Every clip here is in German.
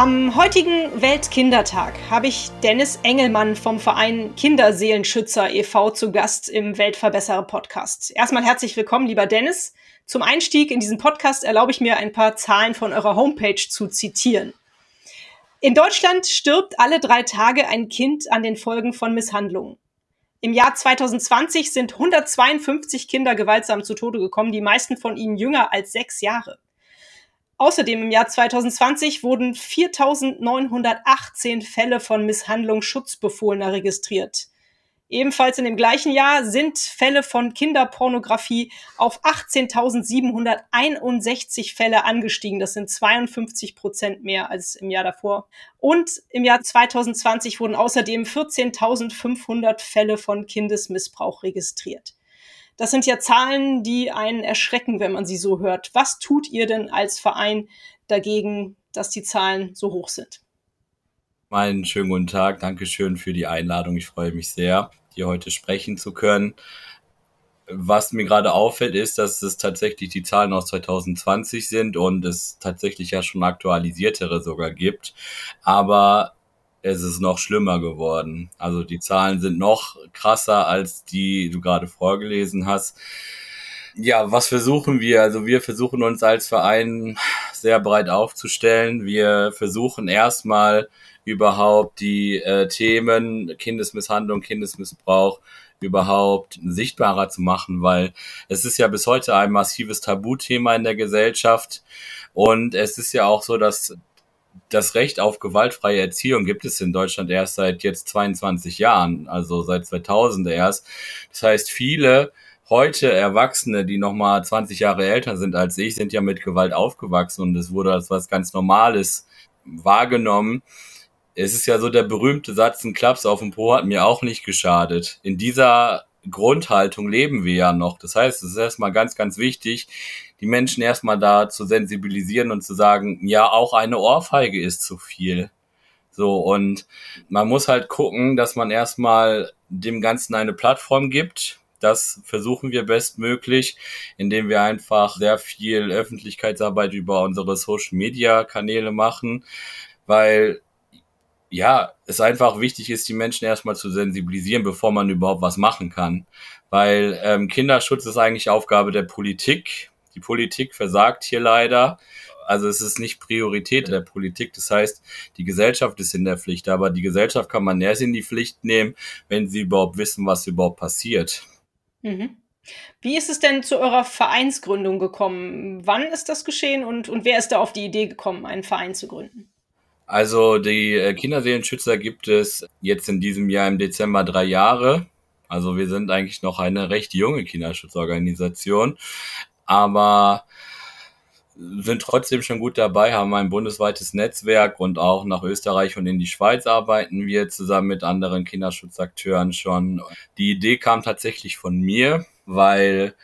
Am heutigen Weltkindertag habe ich Dennis Engelmann vom Verein Kinderseelenschützer e.V. zu Gast im Weltverbesserer Podcast. Erstmal herzlich willkommen, lieber Dennis. Zum Einstieg in diesen Podcast erlaube ich mir ein paar Zahlen von eurer Homepage zu zitieren. In Deutschland stirbt alle drei Tage ein Kind an den Folgen von Misshandlungen. Im Jahr 2020 sind 152 Kinder gewaltsam zu Tode gekommen, die meisten von ihnen jünger als sechs Jahre. Außerdem im Jahr 2020 wurden 4.918 Fälle von Misshandlung Schutzbefohlener registriert. Ebenfalls in dem gleichen Jahr sind Fälle von Kinderpornografie auf 18.761 Fälle angestiegen. Das sind 52 Prozent mehr als im Jahr davor. Und im Jahr 2020 wurden außerdem 14.500 Fälle von Kindesmissbrauch registriert. Das sind ja Zahlen, die einen erschrecken, wenn man sie so hört. Was tut ihr denn als Verein dagegen, dass die Zahlen so hoch sind? Einen schönen guten Tag. Dankeschön für die Einladung. Ich freue mich sehr hier heute sprechen zu können. Was mir gerade auffällt, ist, dass es tatsächlich die Zahlen aus 2020 sind und es tatsächlich ja schon aktualisiertere sogar gibt. Aber es ist noch schlimmer geworden. Also die Zahlen sind noch krasser als die du gerade vorgelesen hast. Ja, was versuchen wir? Also wir versuchen uns als Verein sehr breit aufzustellen. Wir versuchen erstmal überhaupt die äh, Themen Kindesmisshandlung, Kindesmissbrauch überhaupt sichtbarer zu machen, weil es ist ja bis heute ein massives Tabuthema in der Gesellschaft und es ist ja auch so, dass das Recht auf gewaltfreie Erziehung gibt es in Deutschland erst seit jetzt 22 Jahren, also seit 2000 erst. Das heißt, viele heute Erwachsene, die nochmal 20 Jahre älter sind als ich, sind ja mit Gewalt aufgewachsen und es wurde als was ganz Normales wahrgenommen es ist ja so der berühmte Satz, ein Klaps auf dem Po hat mir auch nicht geschadet. In dieser Grundhaltung leben wir ja noch. Das heißt, es ist erstmal ganz, ganz wichtig, die Menschen erstmal da zu sensibilisieren und zu sagen, ja, auch eine Ohrfeige ist zu viel. So, und man muss halt gucken, dass man erstmal dem Ganzen eine Plattform gibt. Das versuchen wir bestmöglich, indem wir einfach sehr viel Öffentlichkeitsarbeit über unsere Social Media Kanäle machen, weil ja, es einfach wichtig ist, die Menschen erstmal zu sensibilisieren, bevor man überhaupt was machen kann. Weil ähm, Kinderschutz ist eigentlich Aufgabe der Politik. Die Politik versagt hier leider. Also es ist nicht Priorität der Politik. Das heißt, die Gesellschaft ist in der Pflicht. Aber die Gesellschaft kann man erst in die Pflicht nehmen, wenn sie überhaupt wissen, was überhaupt passiert. Mhm. Wie ist es denn zu eurer Vereinsgründung gekommen? Wann ist das geschehen und, und wer ist da auf die Idee gekommen, einen Verein zu gründen? Also die äh, Kinderseelenschützer gibt es jetzt in diesem Jahr im Dezember drei Jahre. Also wir sind eigentlich noch eine recht junge Kinderschutzorganisation, aber sind trotzdem schon gut dabei, haben ein bundesweites Netzwerk und auch nach Österreich und in die Schweiz arbeiten wir zusammen mit anderen Kinderschutzakteuren schon. Die Idee kam tatsächlich von mir, weil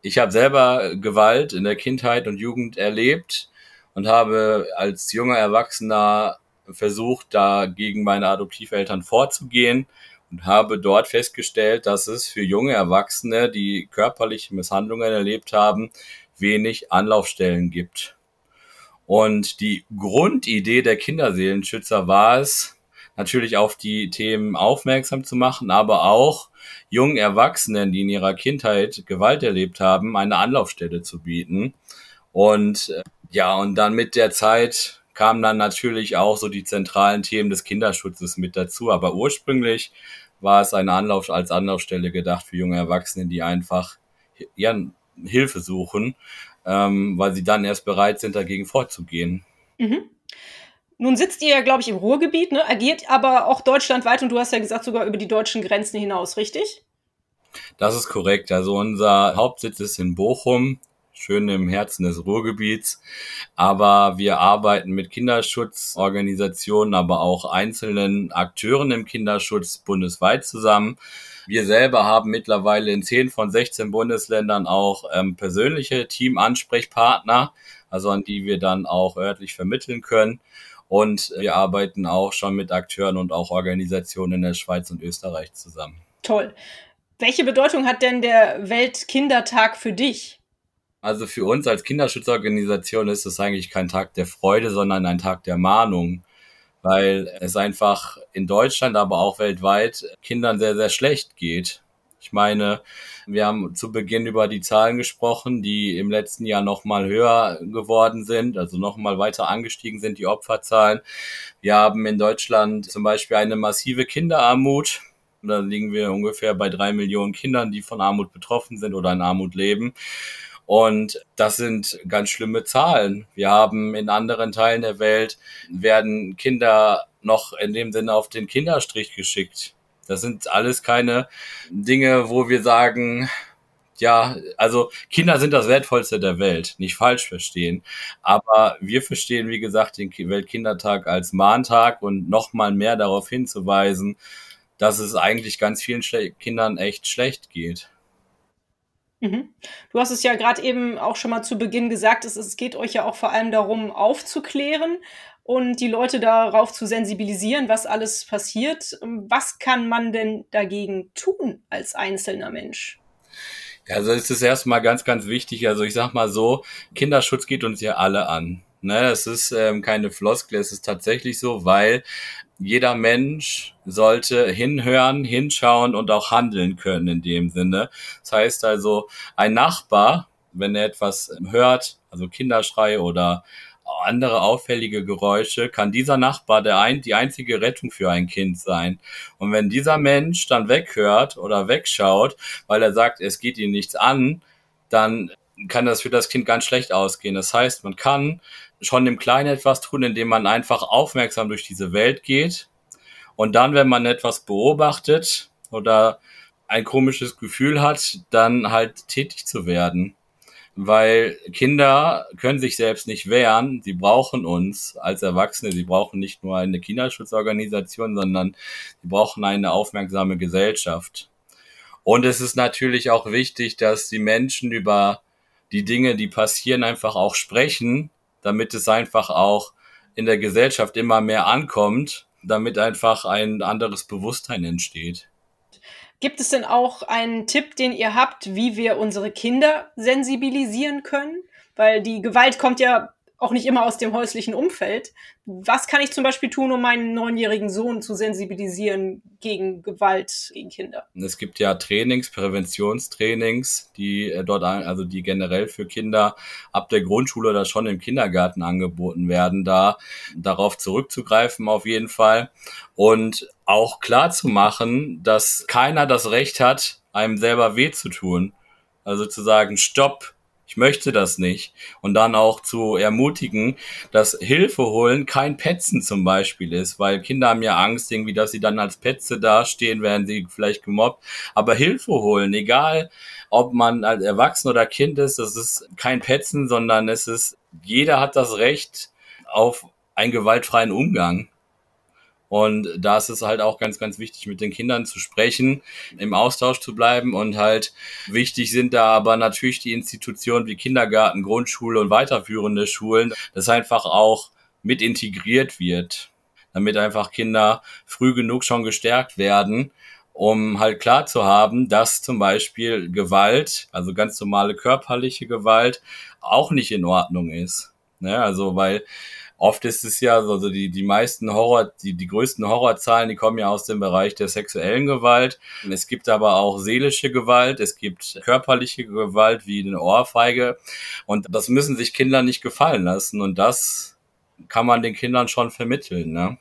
ich habe selber Gewalt in der Kindheit und Jugend erlebt und habe als junger Erwachsener versucht, da gegen meine Adoptiveltern vorzugehen und habe dort festgestellt, dass es für junge Erwachsene, die körperliche Misshandlungen erlebt haben, wenig Anlaufstellen gibt. Und die Grundidee der Kinderseelenschützer war es, natürlich auf die Themen aufmerksam zu machen, aber auch jungen Erwachsenen, die in ihrer Kindheit Gewalt erlebt haben, eine Anlaufstelle zu bieten. Und äh, ja, und dann mit der Zeit kamen dann natürlich auch so die zentralen Themen des Kinderschutzes mit dazu. Aber ursprünglich war es eine Anlauf als Anlaufstelle gedacht für junge Erwachsene, die einfach ja, Hilfe suchen, ähm, weil sie dann erst bereit sind, dagegen vorzugehen. Mhm. Nun sitzt ihr ja, glaube ich, im Ruhrgebiet, ne? agiert aber auch deutschlandweit und du hast ja gesagt, sogar über die deutschen Grenzen hinaus, richtig? Das ist korrekt. Also unser Hauptsitz ist in Bochum, schön im Herzen des Ruhrgebiets. Aber wir arbeiten mit Kinderschutzorganisationen, aber auch einzelnen Akteuren im Kinderschutz bundesweit zusammen. Wir selber haben mittlerweile in 10 von 16 Bundesländern auch ähm, persönliche Teamansprechpartner, also an die wir dann auch örtlich vermitteln können. Und wir arbeiten auch schon mit Akteuren und auch Organisationen in der Schweiz und Österreich zusammen. Toll. Welche Bedeutung hat denn der Weltkindertag für dich? Also für uns als Kinderschutzorganisation ist es eigentlich kein Tag der Freude, sondern ein Tag der Mahnung, weil es einfach in Deutschland, aber auch weltweit Kindern sehr, sehr schlecht geht. Ich meine, wir haben zu Beginn über die Zahlen gesprochen, die im letzten Jahr nochmal höher geworden sind, also nochmal weiter angestiegen sind, die Opferzahlen. Wir haben in Deutschland zum Beispiel eine massive Kinderarmut. Da liegen wir ungefähr bei drei Millionen Kindern, die von Armut betroffen sind oder in Armut leben. Und das sind ganz schlimme Zahlen. Wir haben in anderen Teilen der Welt werden Kinder noch in dem Sinne auf den Kinderstrich geschickt. Das sind alles keine Dinge, wo wir sagen, ja, also Kinder sind das Wertvollste der Welt, nicht falsch verstehen. Aber wir verstehen, wie gesagt, den Weltkindertag als Mahntag und nochmal mehr darauf hinzuweisen, dass es eigentlich ganz vielen Schle Kindern echt schlecht geht. Mhm. Du hast es ja gerade eben auch schon mal zu Beginn gesagt, es, es geht euch ja auch vor allem darum, aufzuklären und die Leute darauf zu sensibilisieren, was alles passiert. Was kann man denn dagegen tun als einzelner Mensch? Ja, also es ist erstmal ganz, ganz wichtig. Also ich sag mal so, Kinderschutz geht uns ja alle an. Ne, es ist ähm, keine Floskel, es ist tatsächlich so, weil jeder Mensch sollte hinhören, hinschauen und auch handeln können in dem Sinne. Das heißt also, ein Nachbar, wenn er etwas hört, also Kinderschrei oder andere auffällige Geräusche, kann dieser Nachbar der ein, die einzige Rettung für ein Kind sein. Und wenn dieser Mensch dann weghört oder wegschaut, weil er sagt, es geht ihn nichts an, dann kann das für das Kind ganz schlecht ausgehen. Das heißt, man kann schon im Kleinen etwas tun, indem man einfach aufmerksam durch diese Welt geht. Und dann, wenn man etwas beobachtet oder ein komisches Gefühl hat, dann halt tätig zu werden weil Kinder können sich selbst nicht wehren. Sie brauchen uns als Erwachsene. Sie brauchen nicht nur eine Kinderschutzorganisation, sondern sie brauchen eine aufmerksame Gesellschaft. Und es ist natürlich auch wichtig, dass die Menschen über die Dinge, die passieren, einfach auch sprechen, damit es einfach auch in der Gesellschaft immer mehr ankommt, damit einfach ein anderes Bewusstsein entsteht. Gibt es denn auch einen Tipp, den ihr habt, wie wir unsere Kinder sensibilisieren können? Weil die Gewalt kommt ja auch nicht immer aus dem häuslichen Umfeld. Was kann ich zum Beispiel tun, um meinen neunjährigen Sohn zu sensibilisieren gegen Gewalt gegen Kinder? Es gibt ja Trainings, Präventionstrainings, die äh, dort, also die generell für Kinder ab der Grundschule oder schon im Kindergarten angeboten werden, da darauf zurückzugreifen auf jeden Fall und auch klar zu machen, dass keiner das Recht hat, einem selber weh zu tun. Also zu sagen, stopp, ich möchte das nicht. Und dann auch zu ermutigen, dass Hilfe holen kein Petzen zum Beispiel ist, weil Kinder haben ja Angst irgendwie, dass sie dann als Petze dastehen, werden sie vielleicht gemobbt. Aber Hilfe holen, egal ob man als Erwachsener oder Kind ist, das ist kein Petzen, sondern es ist, jeder hat das Recht auf einen gewaltfreien Umgang. Und da ist es halt auch ganz, ganz wichtig, mit den Kindern zu sprechen, im Austausch zu bleiben und halt wichtig sind da aber natürlich die Institutionen wie Kindergarten, Grundschule und weiterführende Schulen, das einfach auch mit integriert wird, damit einfach Kinder früh genug schon gestärkt werden, um halt klar zu haben, dass zum Beispiel Gewalt, also ganz normale körperliche Gewalt, auch nicht in Ordnung ist. Ne? Also weil oft ist es ja, also die, die meisten Horror, die, die größten Horrorzahlen, die kommen ja aus dem Bereich der sexuellen Gewalt. Es gibt aber auch seelische Gewalt, es gibt körperliche Gewalt wie eine Ohrfeige. Und das müssen sich Kinder nicht gefallen lassen. Und das kann man den Kindern schon vermitteln, ne?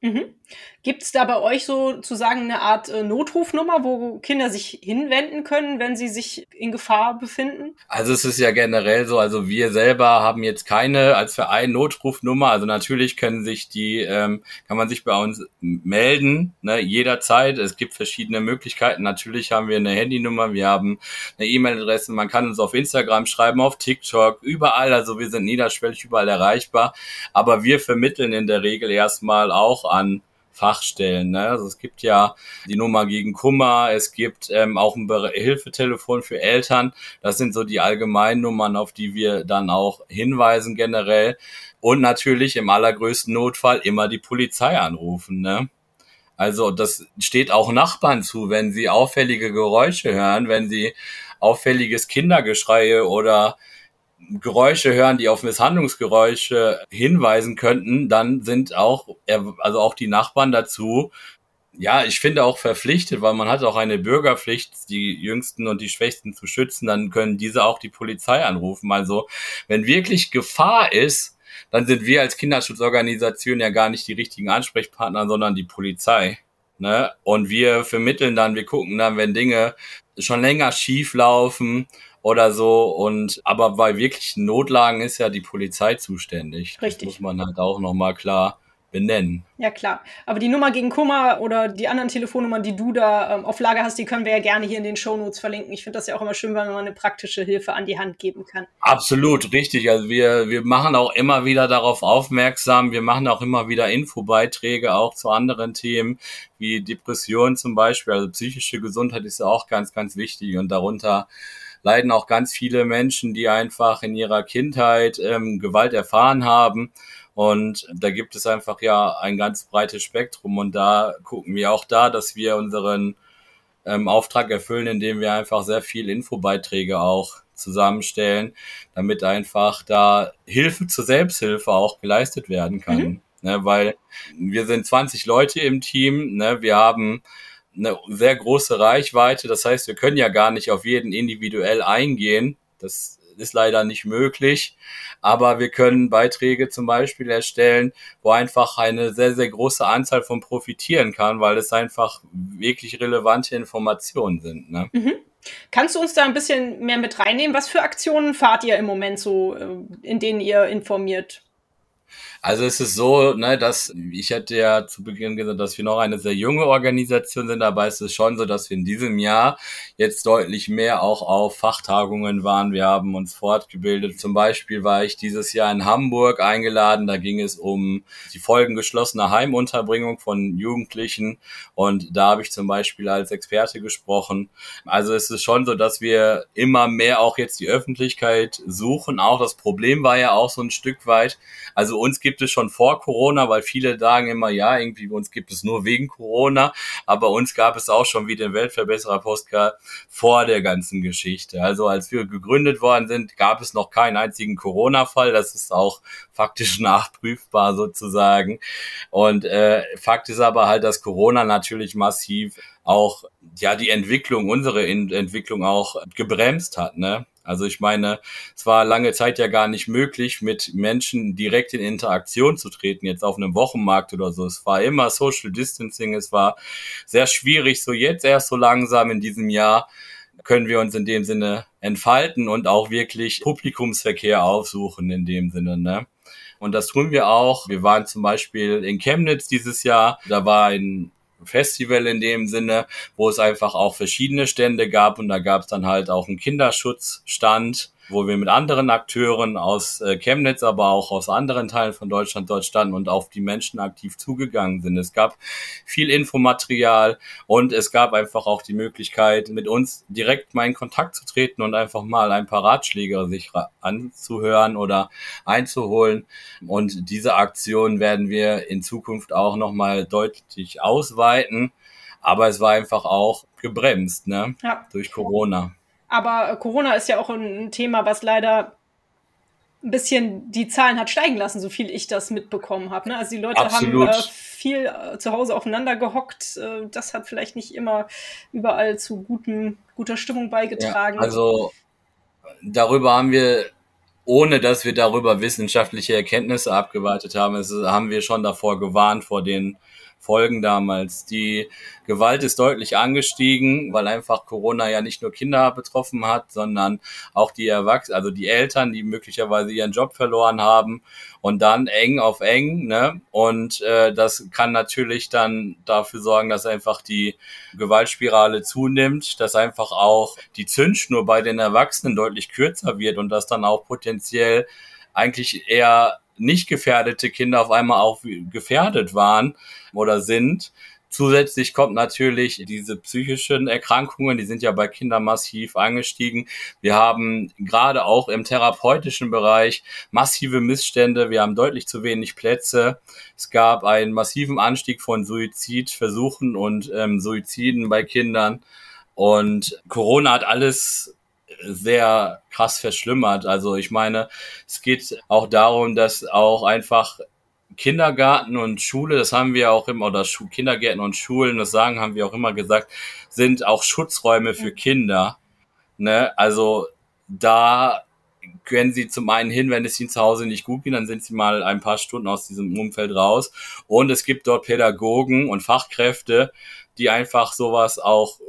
Mhm. Gibt es da bei euch sozusagen eine Art äh, Notrufnummer, wo Kinder sich hinwenden können, wenn sie sich in Gefahr befinden? Also es ist ja generell so, also wir selber haben jetzt keine als Verein Notrufnummer. Also natürlich können sich die, ähm, kann man sich bei uns melden, ne, jederzeit. Es gibt verschiedene Möglichkeiten. Natürlich haben wir eine Handynummer, wir haben eine E-Mail-Adresse, man kann uns auf Instagram schreiben, auf TikTok, überall. Also wir sind niederschwellig überall erreichbar. Aber wir vermitteln in der Regel erstmal auch an Fachstellen. Ne? Also es gibt ja die Nummer gegen Kummer, es gibt ähm, auch ein Hilfetelefon für Eltern. Das sind so die allgemeinen Nummern, auf die wir dann auch hinweisen generell. Und natürlich im allergrößten Notfall immer die Polizei anrufen. Ne? Also das steht auch Nachbarn zu, wenn sie auffällige Geräusche hören, wenn sie auffälliges Kindergeschreie oder Geräusche hören, die auf Misshandlungsgeräusche hinweisen könnten, dann sind auch, also auch die Nachbarn dazu, ja, ich finde auch verpflichtet, weil man hat auch eine Bürgerpflicht, die Jüngsten und die Schwächsten zu schützen, dann können diese auch die Polizei anrufen. Also, wenn wirklich Gefahr ist, dann sind wir als Kinderschutzorganisation ja gar nicht die richtigen Ansprechpartner, sondern die Polizei. Ne? Und wir vermitteln dann, wir gucken dann, wenn Dinge schon länger schief laufen oder so. Und aber bei wirklichen Notlagen ist ja die Polizei zuständig. Richtig. Das muss man halt auch nochmal klar benennen. Ja, klar. Aber die Nummer gegen Kummer oder die anderen Telefonnummern, die du da ähm, auf Lager hast, die können wir ja gerne hier in den Shownotes verlinken. Ich finde das ja auch immer schön, wenn man eine praktische Hilfe an die Hand geben kann. Absolut, richtig. Also wir, wir machen auch immer wieder darauf aufmerksam. Wir machen auch immer wieder Infobeiträge auch zu anderen Themen, wie Depression zum Beispiel. Also psychische Gesundheit ist ja auch ganz, ganz wichtig und darunter leiden auch ganz viele Menschen, die einfach in ihrer Kindheit ähm, Gewalt erfahren haben. Und da gibt es einfach ja ein ganz breites Spektrum. Und da gucken wir auch da, dass wir unseren ähm, Auftrag erfüllen, indem wir einfach sehr viel Infobeiträge auch zusammenstellen, damit einfach da Hilfe zur Selbsthilfe auch geleistet werden kann. Mhm. Ne, weil wir sind 20 Leute im Team, ne, wir haben eine sehr große Reichweite. Das heißt, wir können ja gar nicht auf jeden individuell eingehen. Das ist leider nicht möglich. Aber wir können Beiträge zum Beispiel erstellen, wo einfach eine sehr, sehr große Anzahl von profitieren kann, weil es einfach wirklich relevante Informationen sind. Ne? Mhm. Kannst du uns da ein bisschen mehr mit reinnehmen? Was für Aktionen fahrt ihr im Moment so, äh, in denen ihr informiert? Also es ist so, ne, dass ich hatte ja zu Beginn gesagt, dass wir noch eine sehr junge Organisation sind, aber es ist schon so, dass wir in diesem Jahr jetzt deutlich mehr auch auf Fachtagungen waren. Wir haben uns fortgebildet. Zum Beispiel war ich dieses Jahr in Hamburg eingeladen. Da ging es um die Folgen geschlossener Heimunterbringung von Jugendlichen und da habe ich zum Beispiel als Experte gesprochen. Also es ist schon so, dass wir immer mehr auch jetzt die Öffentlichkeit suchen. Auch das Problem war ja auch so ein Stück weit, also uns gibt es schon vor Corona, weil viele sagen immer, ja, irgendwie uns gibt es nur wegen Corona, aber uns gab es auch schon wie den Weltverbesserer Postcard vor der ganzen Geschichte. Also als wir gegründet worden sind, gab es noch keinen einzigen Corona-Fall. Das ist auch faktisch nachprüfbar sozusagen. Und äh, Fakt ist aber halt, dass Corona natürlich massiv auch ja die Entwicklung, unsere Entwicklung auch gebremst hat. Ne? Also ich meine, es war lange Zeit ja gar nicht möglich, mit Menschen direkt in Interaktion zu treten, jetzt auf einem Wochenmarkt oder so. Es war immer Social Distancing, es war sehr schwierig. So jetzt erst so langsam in diesem Jahr können wir uns in dem Sinne entfalten und auch wirklich Publikumsverkehr aufsuchen in dem Sinne, ne? Und das tun wir auch. Wir waren zum Beispiel in Chemnitz dieses Jahr. Da war ein Festival in dem Sinne, wo es einfach auch verschiedene Stände gab und da gab es dann halt auch einen Kinderschutzstand wo wir mit anderen Akteuren aus äh, Chemnitz, aber auch aus anderen Teilen von Deutschland dort standen und auf die Menschen aktiv zugegangen sind. Es gab viel Infomaterial und es gab einfach auch die Möglichkeit, mit uns direkt mal in Kontakt zu treten und einfach mal ein paar Ratschläge sich anzuhören oder einzuholen. Und diese Aktion werden wir in Zukunft auch nochmal deutlich ausweiten. Aber es war einfach auch gebremst, ne? Ja. Durch Corona. Aber Corona ist ja auch ein Thema, was leider ein bisschen die Zahlen hat steigen lassen, so viel ich das mitbekommen habe. Ne? Also die Leute Absolut. haben äh, viel äh, zu Hause aufeinander gehockt. Äh, das hat vielleicht nicht immer überall zu guten, guter Stimmung beigetragen. Ja, also darüber haben wir, ohne dass wir darüber wissenschaftliche Erkenntnisse abgeweitet haben, es, haben wir schon davor gewarnt vor den Folgen damals. Die Gewalt ist deutlich angestiegen, weil einfach Corona ja nicht nur Kinder betroffen hat, sondern auch die Erwachsenen, also die Eltern, die möglicherweise ihren Job verloren haben und dann eng auf eng, ne? Und äh, das kann natürlich dann dafür sorgen, dass einfach die Gewaltspirale zunimmt, dass einfach auch die Zündschnur bei den Erwachsenen deutlich kürzer wird und dass dann auch potenziell eigentlich eher nicht gefährdete Kinder auf einmal auch gefährdet waren oder sind. Zusätzlich kommt natürlich diese psychischen Erkrankungen, die sind ja bei Kindern massiv angestiegen. Wir haben gerade auch im therapeutischen Bereich massive Missstände. Wir haben deutlich zu wenig Plätze. Es gab einen massiven Anstieg von Suizidversuchen und ähm, Suiziden bei Kindern. Und Corona hat alles sehr krass verschlimmert. Also ich meine, es geht auch darum, dass auch einfach Kindergarten und Schule, das haben wir auch immer, oder Schu Kindergärten und Schulen, das sagen, haben wir auch immer gesagt, sind auch Schutzräume für Kinder. Ne? Also da können sie zum einen hin, wenn es ihnen zu Hause nicht gut geht, dann sind sie mal ein paar Stunden aus diesem Umfeld raus. Und es gibt dort Pädagogen und Fachkräfte, die einfach sowas auch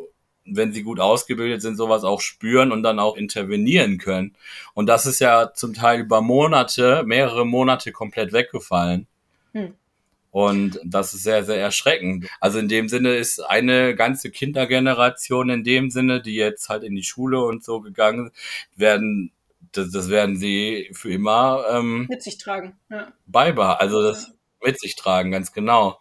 wenn sie gut ausgebildet sind, sowas auch spüren und dann auch intervenieren können. Und das ist ja zum Teil über Monate, mehrere Monate komplett weggefallen. Hm. Und das ist sehr, sehr erschreckend. Also in dem Sinne ist eine ganze Kindergeneration in dem Sinne, die jetzt halt in die Schule und so gegangen werden, das, das werden sie für immer ähm, mit sich tragen. Ja. Beibehalten, also das mit sich tragen, ganz genau.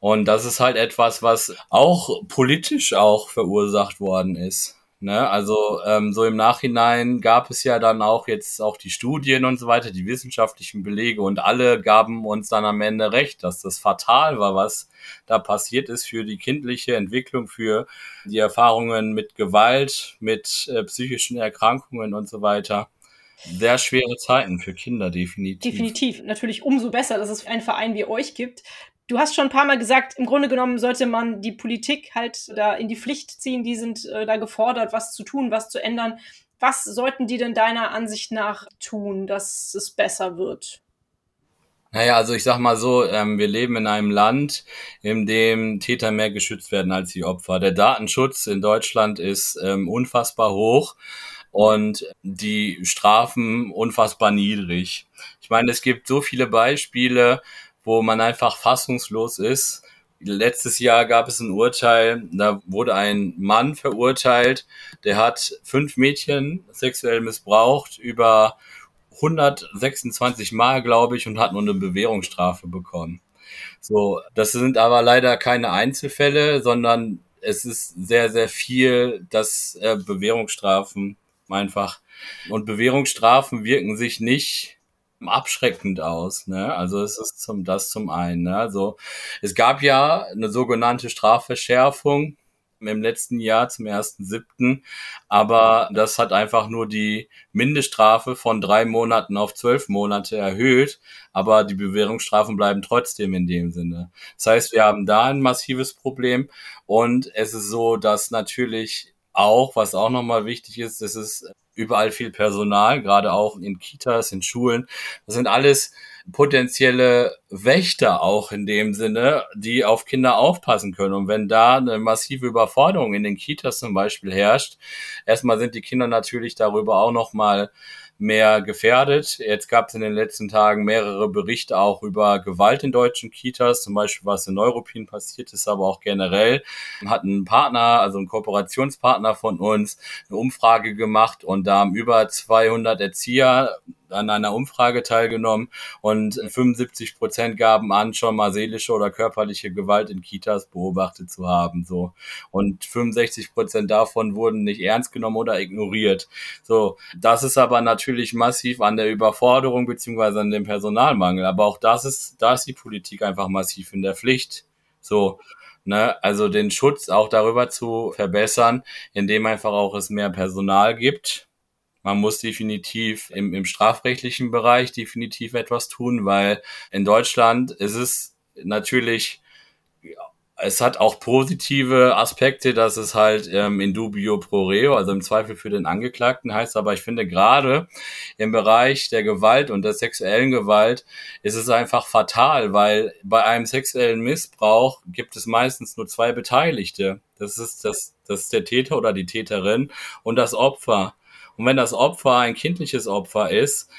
Und das ist halt etwas, was auch politisch auch verursacht worden ist. Ne? Also ähm, so im Nachhinein gab es ja dann auch jetzt auch die Studien und so weiter, die wissenschaftlichen Belege und alle gaben uns dann am Ende recht, dass das fatal war, was da passiert ist für die kindliche Entwicklung, für die Erfahrungen mit Gewalt, mit äh, psychischen Erkrankungen und so weiter. Sehr schwere Zeiten für Kinder, definitiv. Definitiv. Natürlich umso besser, dass es einen Verein wie euch gibt, Du hast schon ein paar Mal gesagt, im Grunde genommen sollte man die Politik halt da in die Pflicht ziehen. Die sind äh, da gefordert, was zu tun, was zu ändern. Was sollten die denn deiner Ansicht nach tun, dass es besser wird? Naja, also ich sag mal so, ähm, wir leben in einem Land, in dem Täter mehr geschützt werden als die Opfer. Der Datenschutz in Deutschland ist ähm, unfassbar hoch und die Strafen unfassbar niedrig. Ich meine, es gibt so viele Beispiele, wo man einfach fassungslos ist. Letztes Jahr gab es ein Urteil, da wurde ein Mann verurteilt, der hat fünf Mädchen sexuell missbraucht über 126 Mal, glaube ich, und hat nur eine Bewährungsstrafe bekommen. So, das sind aber leider keine Einzelfälle, sondern es ist sehr, sehr viel, dass äh, Bewährungsstrafen einfach und Bewährungsstrafen wirken sich nicht abschreckend aus. Ne? Also es ist zum das zum einen. Ne? Also es gab ja eine sogenannte Strafverschärfung im letzten Jahr zum ersten siebten, aber das hat einfach nur die Mindeststrafe von drei Monaten auf zwölf Monate erhöht, aber die Bewährungsstrafen bleiben trotzdem in dem Sinne. Das heißt, wir haben da ein massives Problem und es ist so, dass natürlich auch, was auch nochmal wichtig ist, es ist überall viel Personal, gerade auch in Kitas, in Schulen. Das sind alles potenzielle Wächter auch in dem Sinne, die auf Kinder aufpassen können. Und wenn da eine massive Überforderung in den Kitas zum Beispiel herrscht, erstmal sind die Kinder natürlich darüber auch nochmal mehr gefährdet. Jetzt gab es in den letzten Tagen mehrere Berichte auch über Gewalt in deutschen Kitas, zum Beispiel was in Neuruppin passiert ist, aber auch generell. Hat ein Partner, also ein Kooperationspartner von uns, eine Umfrage gemacht und da haben über 200 Erzieher an einer Umfrage teilgenommen und 75 Prozent gaben an, schon mal seelische oder körperliche Gewalt in Kitas beobachtet zu haben. So und 65 Prozent davon wurden nicht ernst genommen oder ignoriert. So, das ist aber natürlich massiv an der Überforderung beziehungsweise an dem Personalmangel. Aber auch das ist, da ist die Politik einfach massiv in der Pflicht. So, Ne, also den Schutz auch darüber zu verbessern, indem einfach auch es mehr Personal gibt, man muss definitiv im, im strafrechtlichen Bereich definitiv etwas tun, weil in Deutschland ist es natürlich es hat auch positive Aspekte, dass es halt ähm, in dubio pro reo, also im Zweifel für den Angeklagten heißt, aber ich finde gerade im Bereich der Gewalt und der sexuellen Gewalt ist es einfach fatal, weil bei einem sexuellen Missbrauch gibt es meistens nur zwei Beteiligte. Das ist das, das ist der Täter oder die Täterin und das Opfer. Und wenn das Opfer ein kindliches Opfer ist,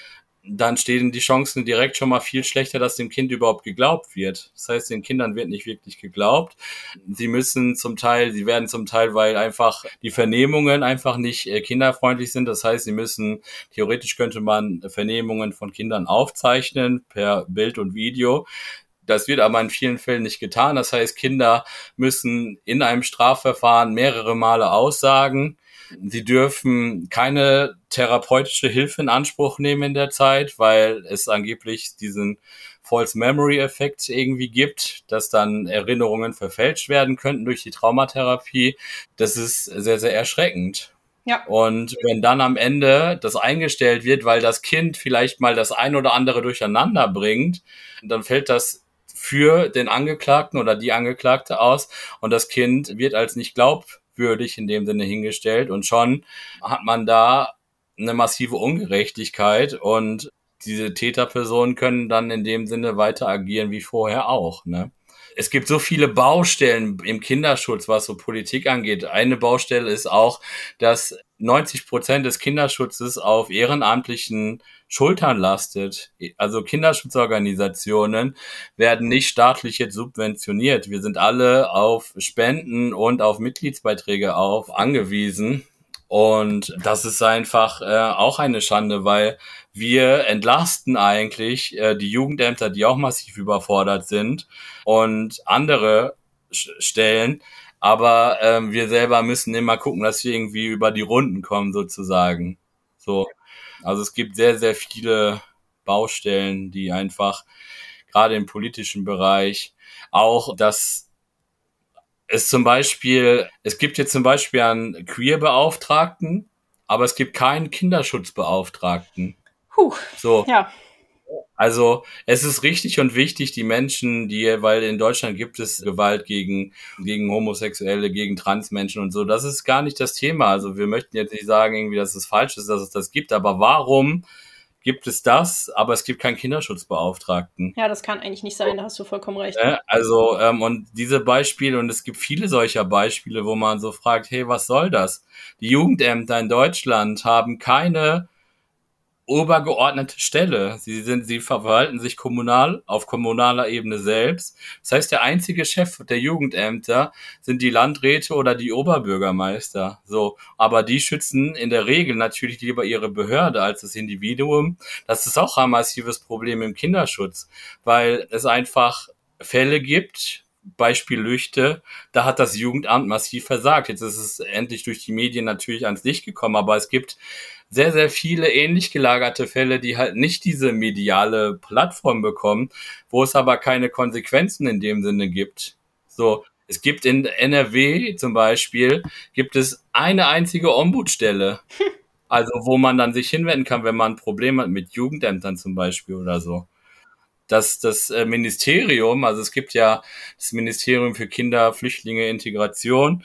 dann stehen die Chancen direkt schon mal viel schlechter, dass dem Kind überhaupt geglaubt wird. Das heißt, den Kindern wird nicht wirklich geglaubt. Sie müssen zum Teil, sie werden zum Teil, weil einfach die Vernehmungen einfach nicht äh, kinderfreundlich sind. Das heißt, sie müssen, theoretisch könnte man Vernehmungen von Kindern aufzeichnen per Bild und Video. Das wird aber in vielen Fällen nicht getan. Das heißt, Kinder müssen in einem Strafverfahren mehrere Male aussagen Sie dürfen keine therapeutische Hilfe in Anspruch nehmen in der Zeit, weil es angeblich diesen False Memory Effekt irgendwie gibt, dass dann Erinnerungen verfälscht werden könnten durch die Traumatherapie. Das ist sehr, sehr erschreckend. Ja. Und wenn dann am Ende das eingestellt wird, weil das Kind vielleicht mal das ein oder andere durcheinander bringt, dann fällt das für den Angeklagten oder die Angeklagte aus und das Kind wird als nicht glaub würdig in dem Sinne hingestellt und schon hat man da eine massive Ungerechtigkeit und diese Täterpersonen können dann in dem Sinne weiter agieren wie vorher auch. Ne? Es gibt so viele Baustellen im Kinderschutz, was so Politik angeht. Eine Baustelle ist auch, dass 90 Prozent des Kinderschutzes auf ehrenamtlichen Schultern lastet. Also Kinderschutzorganisationen werden nicht staatlich jetzt subventioniert. Wir sind alle auf Spenden und auf Mitgliedsbeiträge auf angewiesen. Und das ist einfach äh, auch eine Schande, weil wir entlasten eigentlich äh, die Jugendämter, die auch massiv überfordert sind und andere Stellen. Aber ähm, wir selber müssen immer gucken, dass wir irgendwie über die Runden kommen, sozusagen. So. Also es gibt sehr, sehr viele Baustellen, die einfach gerade im politischen Bereich auch das es zum Beispiel, es gibt jetzt zum Beispiel einen Queer-Beauftragten, aber es gibt keinen Kinderschutzbeauftragten. Puh, so. Ja. Also es ist richtig und wichtig, die Menschen, die, weil in Deutschland gibt es Gewalt gegen, gegen Homosexuelle, gegen Transmenschen und so, das ist gar nicht das Thema. Also wir möchten jetzt nicht sagen, irgendwie, dass es falsch ist, dass es das gibt, aber warum gibt es das, aber es gibt keinen Kinderschutzbeauftragten. Ja, das kann eigentlich nicht sein, da hast du vollkommen recht. Also, ähm, und diese Beispiele, und es gibt viele solcher Beispiele, wo man so fragt, hey, was soll das? Die Jugendämter in Deutschland haben keine obergeordnete Stelle. Sie sind, sie verwalten sich kommunal auf kommunaler Ebene selbst. Das heißt, der einzige Chef der Jugendämter sind die Landräte oder die Oberbürgermeister. So, aber die schützen in der Regel natürlich lieber ihre Behörde als das Individuum. Das ist auch ein massives Problem im Kinderschutz, weil es einfach Fälle gibt, Beispiel Lüchte, da hat das Jugendamt massiv versagt. Jetzt ist es endlich durch die Medien natürlich ans Licht gekommen, aber es gibt sehr, sehr viele ähnlich gelagerte Fälle, die halt nicht diese mediale Plattform bekommen, wo es aber keine Konsequenzen in dem Sinne gibt. So, es gibt in NRW zum Beispiel, gibt es eine einzige Ombudsstelle. Also, wo man dann sich hinwenden kann, wenn man ein Problem hat mit Jugendämtern zum Beispiel oder so dass das äh, Ministerium, also es gibt ja das Ministerium für Kinder, Flüchtlinge, Integration,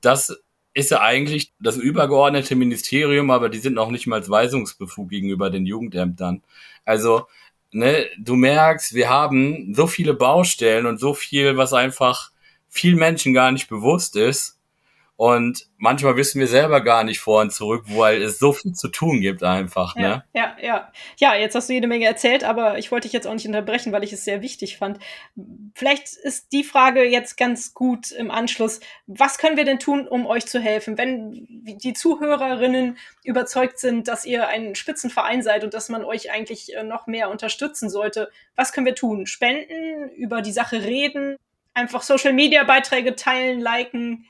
das ist ja eigentlich das übergeordnete Ministerium, aber die sind noch nicht mal als Weisungsbefug gegenüber den Jugendämtern. Also, ne, du merkst, wir haben so viele Baustellen und so viel, was einfach viel Menschen gar nicht bewusst ist. Und manchmal wissen wir selber gar nicht vor und zurück, weil es so viel zu tun gibt einfach. Ja, ne? ja, ja. Ja, jetzt hast du jede Menge erzählt, aber ich wollte dich jetzt auch nicht unterbrechen, weil ich es sehr wichtig fand. Vielleicht ist die Frage jetzt ganz gut im Anschluss. Was können wir denn tun, um euch zu helfen? Wenn die Zuhörerinnen überzeugt sind, dass ihr ein Spitzenverein seid und dass man euch eigentlich äh, noch mehr unterstützen sollte, was können wir tun? Spenden, über die Sache reden, einfach Social-Media-Beiträge teilen, liken?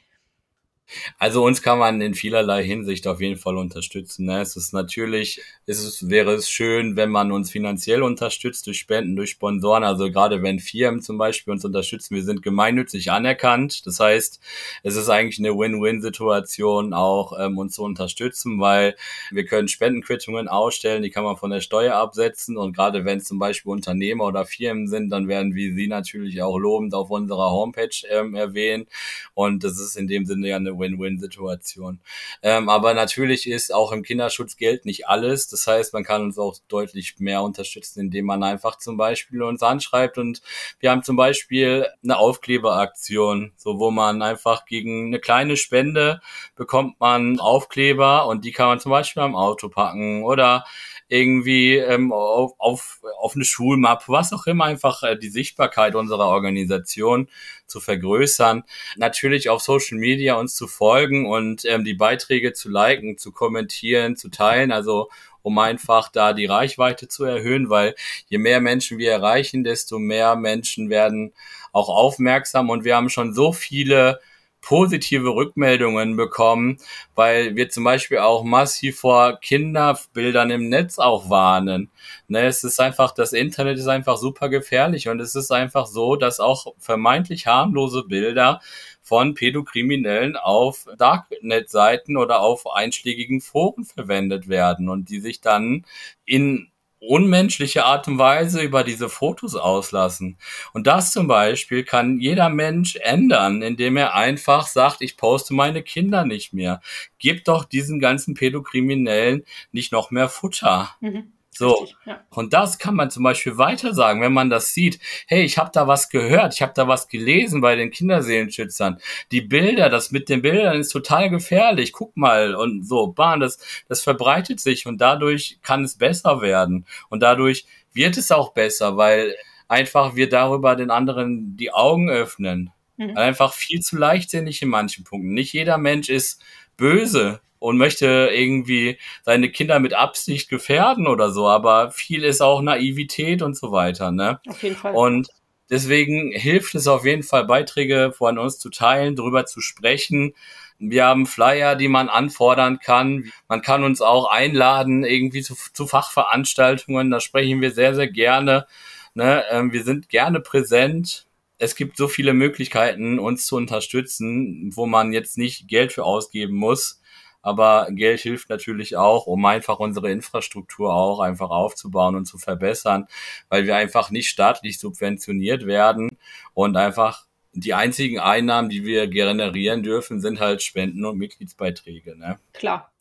Also uns kann man in vielerlei Hinsicht auf jeden Fall unterstützen. Ne? Es ist natürlich, es ist, wäre es schön, wenn man uns finanziell unterstützt durch Spenden, durch Sponsoren. Also gerade wenn Firmen zum Beispiel uns unterstützen, wir sind gemeinnützig anerkannt. Das heißt, es ist eigentlich eine Win-Win-Situation, auch ähm, uns zu unterstützen, weil wir können Spendenquittungen ausstellen, die kann man von der Steuer absetzen. Und gerade wenn es zum Beispiel Unternehmer oder Firmen sind, dann werden wir sie natürlich auch lobend auf unserer Homepage ähm, erwähnen. Und das ist in dem Sinne ja Win-Win-Situation. Ähm, aber natürlich ist auch im Kinderschutz Geld nicht alles. Das heißt, man kann uns auch deutlich mehr unterstützen, indem man einfach zum Beispiel uns anschreibt und wir haben zum Beispiel eine Aufkleberaktion, so wo man einfach gegen eine kleine Spende bekommt man Aufkleber und die kann man zum Beispiel am Auto packen oder irgendwie ähm, auf, auf, auf eine Schulmap, was auch immer, einfach äh, die Sichtbarkeit unserer Organisation zu vergrößern. Natürlich auf Social Media uns zu folgen und ähm, die Beiträge zu liken, zu kommentieren, zu teilen, also um einfach da die Reichweite zu erhöhen, weil je mehr Menschen wir erreichen, desto mehr Menschen werden auch aufmerksam und wir haben schon so viele positive Rückmeldungen bekommen, weil wir zum Beispiel auch massiv vor Kinderbildern im Netz auch warnen. Ne, es ist einfach, das Internet ist einfach super gefährlich und es ist einfach so, dass auch vermeintlich harmlose Bilder von Pädokriminellen auf Darknet-Seiten oder auf einschlägigen Foren verwendet werden und die sich dann in unmenschliche Art und Weise über diese Fotos auslassen. Und das zum Beispiel kann jeder Mensch ändern, indem er einfach sagt, ich poste meine Kinder nicht mehr. Gib doch diesen ganzen Pädokriminellen nicht noch mehr Futter. Mhm. So. Richtig, ja. Und das kann man zum Beispiel weiter sagen, wenn man das sieht. Hey, ich habe da was gehört, ich habe da was gelesen bei den Kinderseelenschützern. Die Bilder, das mit den Bildern ist total gefährlich. Guck mal und so, bahn, das, das verbreitet sich und dadurch kann es besser werden. Und dadurch wird es auch besser, weil einfach wir darüber den anderen die Augen öffnen. Mhm. Einfach viel zu leichtsinnig in manchen Punkten. Nicht jeder Mensch ist böse und möchte irgendwie seine Kinder mit Absicht gefährden oder so, aber viel ist auch Naivität und so weiter, ne? Auf jeden Fall. Und deswegen hilft es auf jeden Fall, Beiträge von uns zu teilen, darüber zu sprechen. Wir haben Flyer, die man anfordern kann. Man kann uns auch einladen, irgendwie zu, zu Fachveranstaltungen. Da sprechen wir sehr, sehr gerne. Ne? Ähm, wir sind gerne präsent es gibt so viele Möglichkeiten, uns zu unterstützen, wo man jetzt nicht Geld für ausgeben muss. Aber Geld hilft natürlich auch, um einfach unsere Infrastruktur auch einfach aufzubauen und zu verbessern, weil wir einfach nicht staatlich subventioniert werden und einfach die einzigen Einnahmen, die wir generieren dürfen, sind halt Spenden und Mitgliedsbeiträge. Ne? Klar.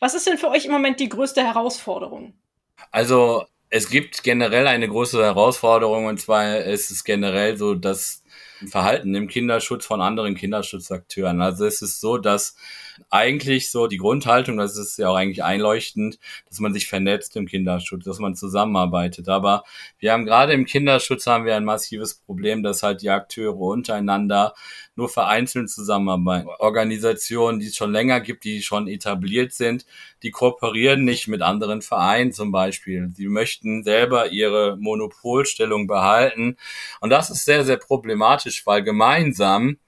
Was ist denn für euch im Moment die größte Herausforderung? Also es gibt generell eine große Herausforderung und zwar ist es generell so, dass Verhalten im Kinderschutz von anderen Kinderschutzakteuren. Also es ist so, dass eigentlich so die Grundhaltung, das ist ja auch eigentlich einleuchtend, dass man sich vernetzt im Kinderschutz, dass man zusammenarbeitet. Aber wir haben gerade im Kinderschutz haben wir ein massives Problem, dass halt die Akteure untereinander nur vereinzelt zusammenarbeiten. Organisationen, die es schon länger gibt, die schon etabliert sind, die kooperieren nicht mit anderen Vereinen zum Beispiel. Sie möchten selber ihre Monopolstellung behalten. Und das ist sehr, sehr problematisch, weil gemeinsam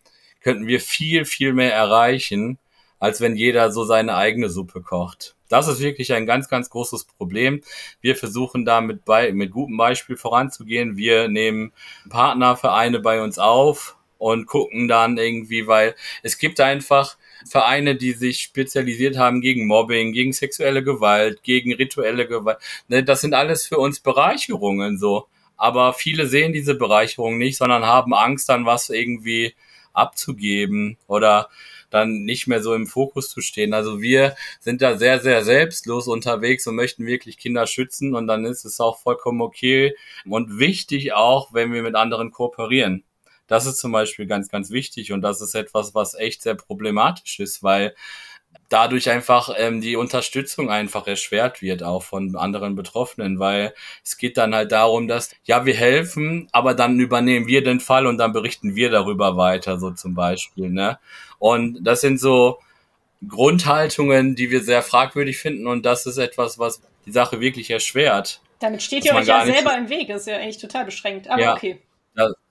könnten wir viel, viel mehr erreichen, als wenn jeder so seine eigene Suppe kocht. Das ist wirklich ein ganz, ganz großes Problem. Wir versuchen da mit, bei, mit gutem Beispiel voranzugehen. Wir nehmen Partnervereine bei uns auf und gucken dann irgendwie, weil es gibt einfach Vereine, die sich spezialisiert haben gegen Mobbing, gegen sexuelle Gewalt, gegen rituelle Gewalt. Ne, das sind alles für uns Bereicherungen so. Aber viele sehen diese Bereicherung nicht, sondern haben Angst, dann was irgendwie abzugeben oder dann nicht mehr so im Fokus zu stehen. Also wir sind da sehr, sehr selbstlos unterwegs und möchten wirklich Kinder schützen und dann ist es auch vollkommen okay und wichtig auch, wenn wir mit anderen kooperieren. Das ist zum Beispiel ganz, ganz wichtig und das ist etwas, was echt sehr problematisch ist, weil dadurch einfach ähm, die Unterstützung einfach erschwert wird, auch von anderen Betroffenen, weil es geht dann halt darum, dass, ja, wir helfen, aber dann übernehmen wir den Fall und dann berichten wir darüber weiter, so zum Beispiel, ne? Und das sind so Grundhaltungen, die wir sehr fragwürdig finden und das ist etwas, was die Sache wirklich erschwert. Damit steht ihr euch ja selber im Weg, das ist ja eigentlich total beschränkt, aber ja. okay.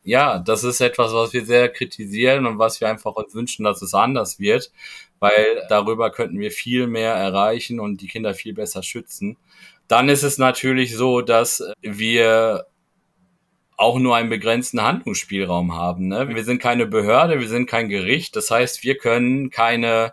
ja, das ist etwas, was wir sehr kritisieren und was wir einfach uns wünschen, dass es anders wird, weil darüber könnten wir viel mehr erreichen und die Kinder viel besser schützen. Dann ist es natürlich so, dass wir auch nur einen begrenzten Handlungsspielraum haben. Ne? Wir sind keine Behörde, wir sind kein Gericht. Das heißt, wir können keine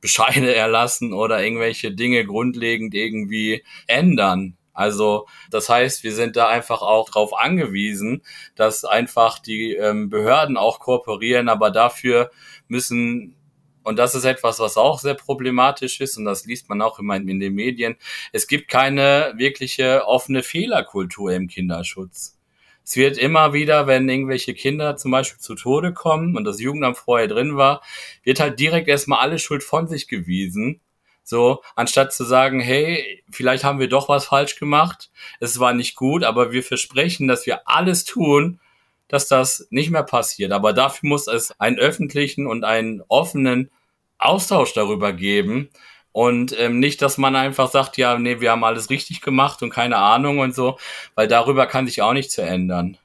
Bescheide erlassen oder irgendwelche Dinge grundlegend irgendwie ändern. Also das heißt, wir sind da einfach auch darauf angewiesen, dass einfach die ähm, Behörden auch kooperieren, aber dafür müssen und das ist etwas, was auch sehr problematisch ist und das liest man auch immer in den Medien. Es gibt keine wirkliche offene Fehlerkultur im Kinderschutz. Es wird immer wieder, wenn irgendwelche Kinder zum Beispiel zu Tode kommen und das Jugendamt vorher drin war, wird halt direkt erstmal alle Schuld von sich gewiesen so, anstatt zu sagen, hey, vielleicht haben wir doch was falsch gemacht, es war nicht gut, aber wir versprechen, dass wir alles tun, dass das nicht mehr passiert. Aber dafür muss es einen öffentlichen und einen offenen Austausch darüber geben. Und ähm, nicht, dass man einfach sagt, ja, nee, wir haben alles richtig gemacht und keine Ahnung und so, weil darüber kann sich auch nichts ändern.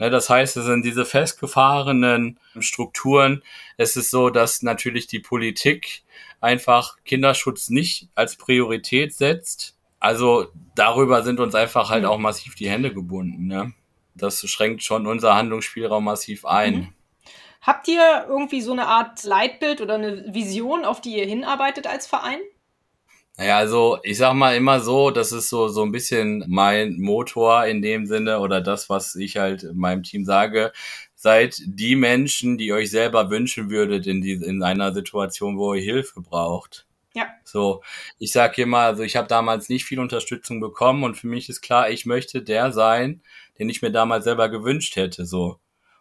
Ne, das heißt, es sind diese festgefahrenen Strukturen. Es ist so, dass natürlich die Politik einfach Kinderschutz nicht als Priorität setzt. Also darüber sind uns einfach halt auch massiv die Hände gebunden. Ne? Das schränkt schon unser Handlungsspielraum massiv ein. Mhm. Habt ihr irgendwie so eine Art Leitbild oder eine Vision, auf die ihr hinarbeitet als Verein? Naja, also ich sag mal immer so, das ist so, so ein bisschen mein Motor in dem Sinne oder das, was ich halt meinem Team sage seid die Menschen, die euch selber wünschen würdet in, die, in einer Situation, wo ihr Hilfe braucht. Ja. So, ich sag hier mal, also ich habe damals nicht viel Unterstützung bekommen und für mich ist klar, ich möchte der sein, den ich mir damals selber gewünscht hätte. So.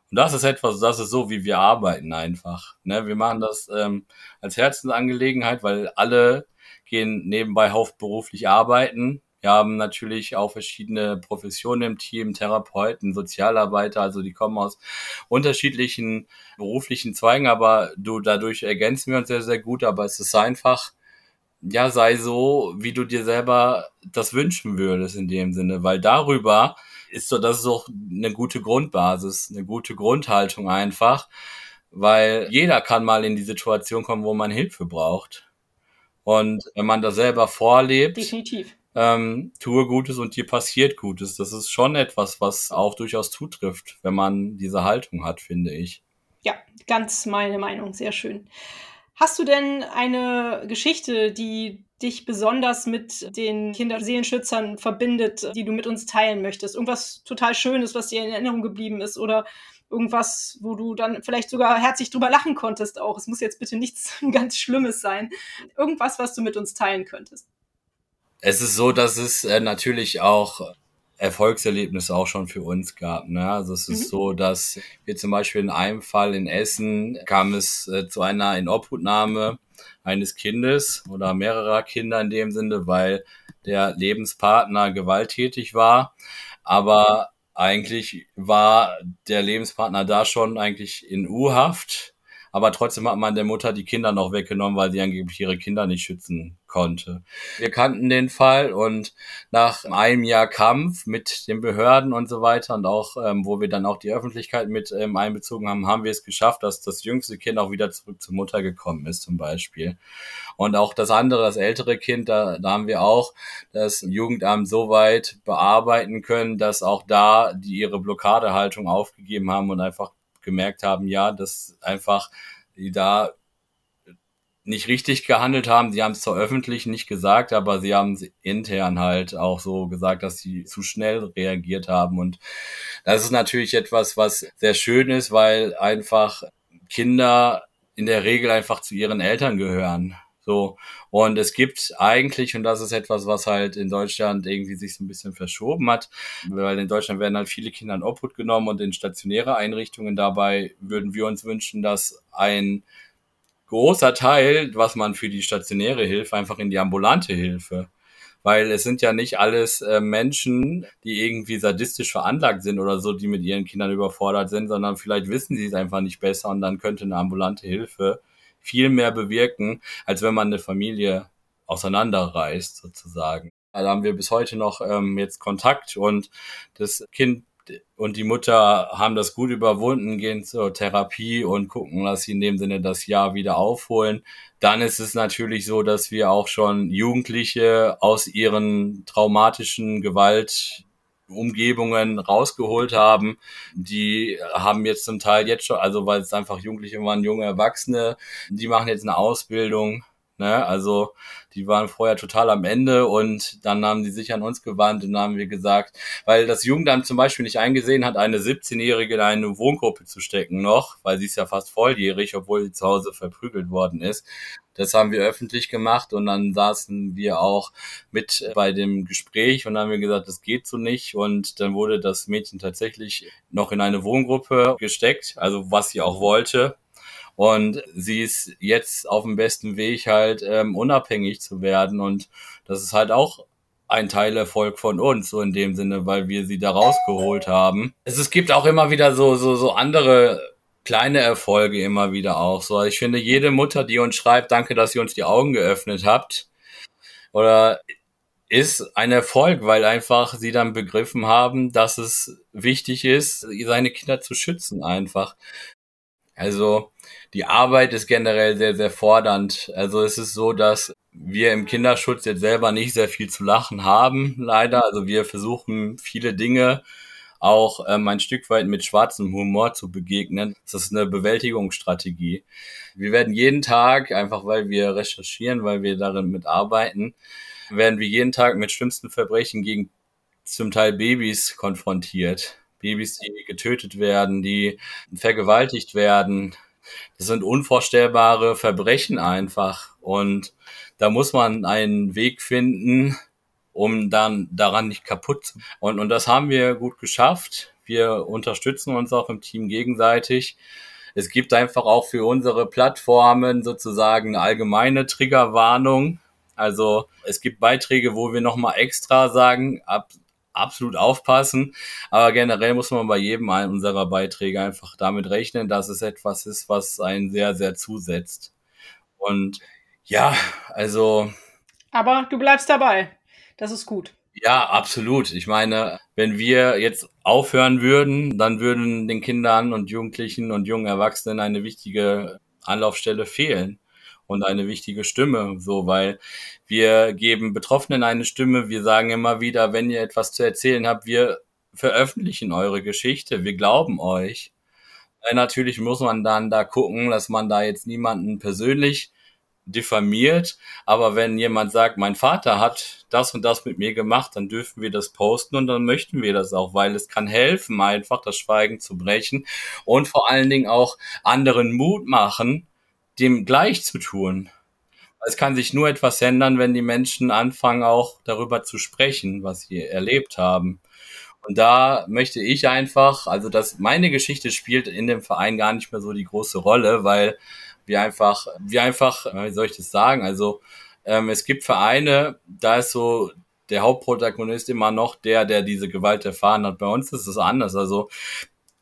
Und das ist etwas, das ist so, wie wir arbeiten einfach. Ne? Wir machen das ähm, als Herzensangelegenheit, weil alle gehen nebenbei hauptberuflich arbeiten wir haben natürlich auch verschiedene Professionen im Team, Therapeuten, Sozialarbeiter, also die kommen aus unterschiedlichen beruflichen Zweigen, aber du, dadurch ergänzen wir uns sehr, sehr gut, aber es ist einfach, ja, sei so, wie du dir selber das wünschen würdest in dem Sinne, weil darüber ist so, das ist auch eine gute Grundbasis, eine gute Grundhaltung einfach, weil jeder kann mal in die Situation kommen, wo man Hilfe braucht. Und wenn man das selber vorlebt, Definitiv ähm, tue Gutes und dir passiert Gutes. Das ist schon etwas, was auch durchaus zutrifft, wenn man diese Haltung hat, finde ich. Ja, ganz meine Meinung, sehr schön. Hast du denn eine Geschichte, die dich besonders mit den Kinderseelenschützern verbindet, die du mit uns teilen möchtest? Irgendwas total Schönes, was dir in Erinnerung geblieben ist oder irgendwas, wo du dann vielleicht sogar herzlich drüber lachen konntest auch. Es muss jetzt bitte nichts ganz Schlimmes sein. Irgendwas, was du mit uns teilen könntest. Es ist so, dass es äh, natürlich auch Erfolgserlebnisse auch schon für uns gab. Ne? Also es ist mhm. so, dass wir zum Beispiel in einem Fall in Essen kam es äh, zu einer Inobhutnahme eines Kindes oder mehrerer Kinder in dem Sinne, weil der Lebenspartner gewalttätig war. Aber eigentlich war der Lebenspartner da schon eigentlich in U-Haft aber trotzdem hat man der Mutter die Kinder noch weggenommen, weil sie angeblich ihre Kinder nicht schützen konnte. Wir kannten den Fall und nach einem Jahr Kampf mit den Behörden und so weiter und auch, ähm, wo wir dann auch die Öffentlichkeit mit ähm, einbezogen haben, haben wir es geschafft, dass das jüngste Kind auch wieder zurück zur Mutter gekommen ist zum Beispiel. Und auch das andere, das ältere Kind, da, da haben wir auch das Jugendamt so weit bearbeiten können, dass auch da die ihre Blockadehaltung aufgegeben haben und einfach gemerkt haben, ja, dass einfach die da nicht richtig gehandelt haben. Sie haben es zwar öffentlich nicht gesagt, aber sie haben es intern halt auch so gesagt, dass sie zu schnell reagiert haben. Und das ist natürlich etwas, was sehr schön ist, weil einfach Kinder in der Regel einfach zu ihren Eltern gehören. So. Und es gibt eigentlich, und das ist etwas, was halt in Deutschland irgendwie sich so ein bisschen verschoben hat, weil in Deutschland werden halt viele Kinder in Obhut genommen und in stationäre Einrichtungen. Dabei würden wir uns wünschen, dass ein großer Teil, was man für die stationäre Hilfe, einfach in die ambulante Hilfe weil es sind ja nicht alles äh, Menschen, die irgendwie sadistisch veranlagt sind oder so, die mit ihren Kindern überfordert sind, sondern vielleicht wissen sie es einfach nicht besser und dann könnte eine ambulante Hilfe viel mehr bewirken, als wenn man eine Familie auseinanderreißt, sozusagen. Da haben wir bis heute noch ähm, jetzt Kontakt und das Kind und die Mutter haben das gut überwunden, gehen zur Therapie und gucken, dass sie in dem Sinne das Jahr wieder aufholen. Dann ist es natürlich so, dass wir auch schon Jugendliche aus ihren traumatischen Gewalt Umgebungen rausgeholt haben. Die haben jetzt zum Teil jetzt schon, also weil es einfach Jugendliche waren, junge Erwachsene, die machen jetzt eine Ausbildung Ne? Also die waren vorher total am Ende und dann haben die sich an uns gewandt und haben wir gesagt, weil das Jugendamt zum Beispiel nicht eingesehen hat, eine 17-Jährige in eine Wohngruppe zu stecken noch, weil sie ist ja fast volljährig, obwohl sie zu Hause verprügelt worden ist. Das haben wir öffentlich gemacht und dann saßen wir auch mit bei dem Gespräch und haben wir gesagt, das geht so nicht und dann wurde das Mädchen tatsächlich noch in eine Wohngruppe gesteckt, also was sie auch wollte und sie ist jetzt auf dem besten Weg, halt ähm, unabhängig zu werden. Und das ist halt auch ein Teilerfolg von uns, so in dem Sinne, weil wir sie da rausgeholt haben. Es, es gibt auch immer wieder so, so, so andere kleine Erfolge immer wieder auch. So, ich finde, jede Mutter, die uns schreibt, danke, dass ihr uns die Augen geöffnet habt, oder ist ein Erfolg, weil einfach sie dann begriffen haben, dass es wichtig ist, seine Kinder zu schützen einfach. Also die Arbeit ist generell sehr, sehr fordernd. Also es ist so, dass wir im Kinderschutz jetzt selber nicht sehr viel zu lachen haben, leider. Also wir versuchen viele Dinge auch ähm, ein Stück weit mit schwarzem Humor zu begegnen. Das ist eine Bewältigungsstrategie. Wir werden jeden Tag, einfach weil wir recherchieren, weil wir darin mitarbeiten, werden wir jeden Tag mit schlimmsten Verbrechen gegen zum Teil Babys konfrontiert. Babys, die getötet werden, die vergewaltigt werden. Das sind unvorstellbare Verbrechen einfach. Und da muss man einen Weg finden, um dann daran nicht kaputt zu. Und, und das haben wir gut geschafft. Wir unterstützen uns auch im Team gegenseitig. Es gibt einfach auch für unsere Plattformen sozusagen eine allgemeine Triggerwarnung. Also es gibt Beiträge, wo wir nochmal extra sagen, ab absolut aufpassen. Aber generell muss man bei jedem unserer Beiträge einfach damit rechnen, dass es etwas ist, was einen sehr, sehr zusetzt. Und ja, also. Aber du bleibst dabei. Das ist gut. Ja, absolut. Ich meine, wenn wir jetzt aufhören würden, dann würden den Kindern und Jugendlichen und jungen Erwachsenen eine wichtige Anlaufstelle fehlen und eine wichtige Stimme, so, weil wir geben Betroffenen eine Stimme. Wir sagen immer wieder, wenn ihr etwas zu erzählen habt, wir veröffentlichen eure Geschichte. Wir glauben euch. Äh, natürlich muss man dann da gucken, dass man da jetzt niemanden persönlich diffamiert. Aber wenn jemand sagt, mein Vater hat das und das mit mir gemacht, dann dürfen wir das posten und dann möchten wir das auch, weil es kann helfen, einfach das Schweigen zu brechen und vor allen Dingen auch anderen Mut machen, dem gleich zu tun. Es kann sich nur etwas ändern, wenn die Menschen anfangen, auch darüber zu sprechen, was sie erlebt haben. Und da möchte ich einfach, also dass meine Geschichte spielt in dem Verein gar nicht mehr so die große Rolle, weil wir einfach, wir einfach, wie soll ich das sagen? Also ähm, es gibt Vereine, da ist so der Hauptprotagonist immer noch der, der diese Gewalt erfahren hat. Bei uns ist es anders. Also